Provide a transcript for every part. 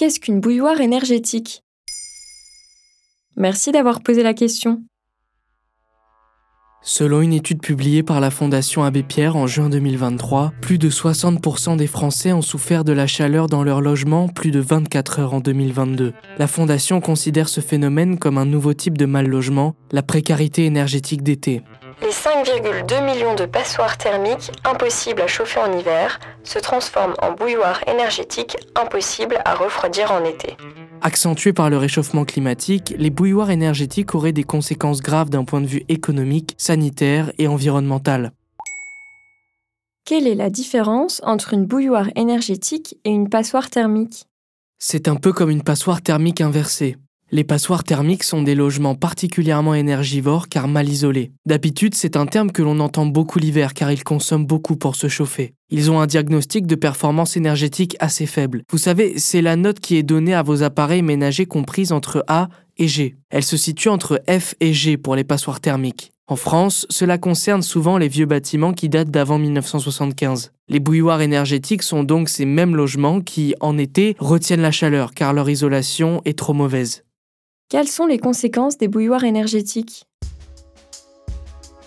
Qu'est-ce qu'une bouilloire énergétique? Merci d'avoir posé la question. Selon une étude publiée par la Fondation Abbé Pierre en juin 2023, plus de 60% des Français ont souffert de la chaleur dans leur logement plus de 24 heures en 2022. La Fondation considère ce phénomène comme un nouveau type de mal logement, la précarité énergétique d'été. Les 5,2 millions de passoires thermiques impossibles à chauffer en hiver se transforment en bouilloires énergétiques impossibles à refroidir en été. Accentuées par le réchauffement climatique, les bouilloires énergétiques auraient des conséquences graves d'un point de vue économique, sanitaire et environnemental. Quelle est la différence entre une bouilloire énergétique et une passoire thermique? C'est un peu comme une passoire thermique inversée. Les passoires thermiques sont des logements particulièrement énergivores car mal isolés. D'habitude, c'est un terme que l'on entend beaucoup l'hiver car ils consomment beaucoup pour se chauffer. Ils ont un diagnostic de performance énergétique assez faible. Vous savez, c'est la note qui est donnée à vos appareils ménagers comprise entre A et G. Elle se situe entre F et G pour les passoires thermiques. En France, cela concerne souvent les vieux bâtiments qui datent d'avant 1975. Les bouilloires énergétiques sont donc ces mêmes logements qui, en été, retiennent la chaleur car leur isolation est trop mauvaise. Quelles sont les conséquences des bouilloires énergétiques?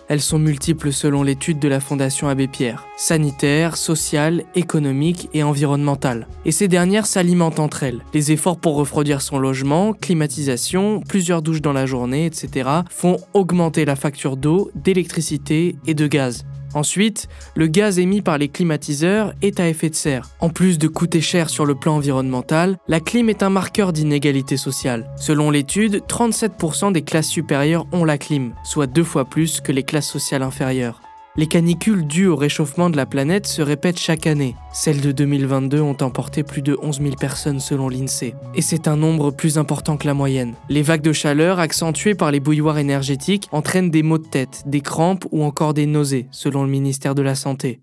Elles sont multiples selon l'étude de la Fondation Abbé Pierre, sanitaire, sociale, économique et environnementale. Et ces dernières s'alimentent entre elles. Les efforts pour refroidir son logement, climatisation, plusieurs douches dans la journée, etc. font augmenter la facture d'eau, d'électricité et de gaz. Ensuite, le gaz émis par les climatiseurs est à effet de serre. En plus de coûter cher sur le plan environnemental, la clim est un marqueur d'inégalité sociale. Selon l'étude, 37% des classes supérieures ont la clim, soit deux fois plus que les classes sociales inférieures. Les canicules dues au réchauffement de la planète se répètent chaque année. Celles de 2022 ont emporté plus de 11 000 personnes selon l'INSEE. Et c'est un nombre plus important que la moyenne. Les vagues de chaleur, accentuées par les bouilloires énergétiques, entraînent des maux de tête, des crampes ou encore des nausées, selon le ministère de la Santé.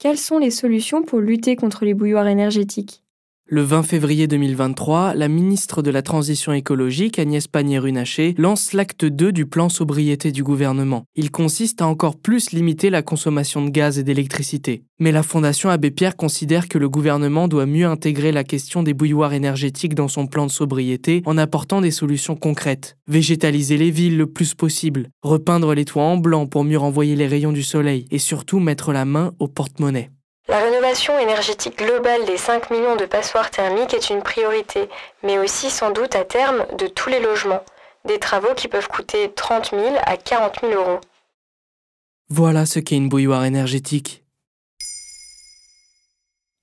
Quelles sont les solutions pour lutter contre les bouilloires énergétiques? Le 20 février 2023, la ministre de la Transition écologique, Agnès Pannier-Runacher, lance l'acte 2 du plan sobriété du gouvernement. Il consiste à encore plus limiter la consommation de gaz et d'électricité. Mais la Fondation Abbé Pierre considère que le gouvernement doit mieux intégrer la question des bouilloires énergétiques dans son plan de sobriété en apportant des solutions concrètes. Végétaliser les villes le plus possible, repeindre les toits en blanc pour mieux renvoyer les rayons du soleil et surtout mettre la main au porte-monnaie. La rénovation énergétique globale des 5 millions de passoires thermiques est une priorité, mais aussi sans doute à terme de tous les logements. Des travaux qui peuvent coûter 30 000 à 40 000 euros. Voilà ce qu'est une bouilloire énergétique.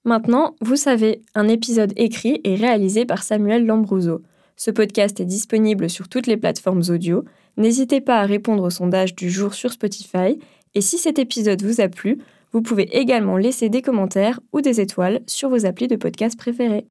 Maintenant, vous savez, un épisode écrit et réalisé par Samuel Lambrouzo. Ce podcast est disponible sur toutes les plateformes audio. N'hésitez pas à répondre au sondage du jour sur Spotify. Et si cet épisode vous a plu, vous pouvez également laisser des commentaires ou des étoiles sur vos applis de podcast préférés.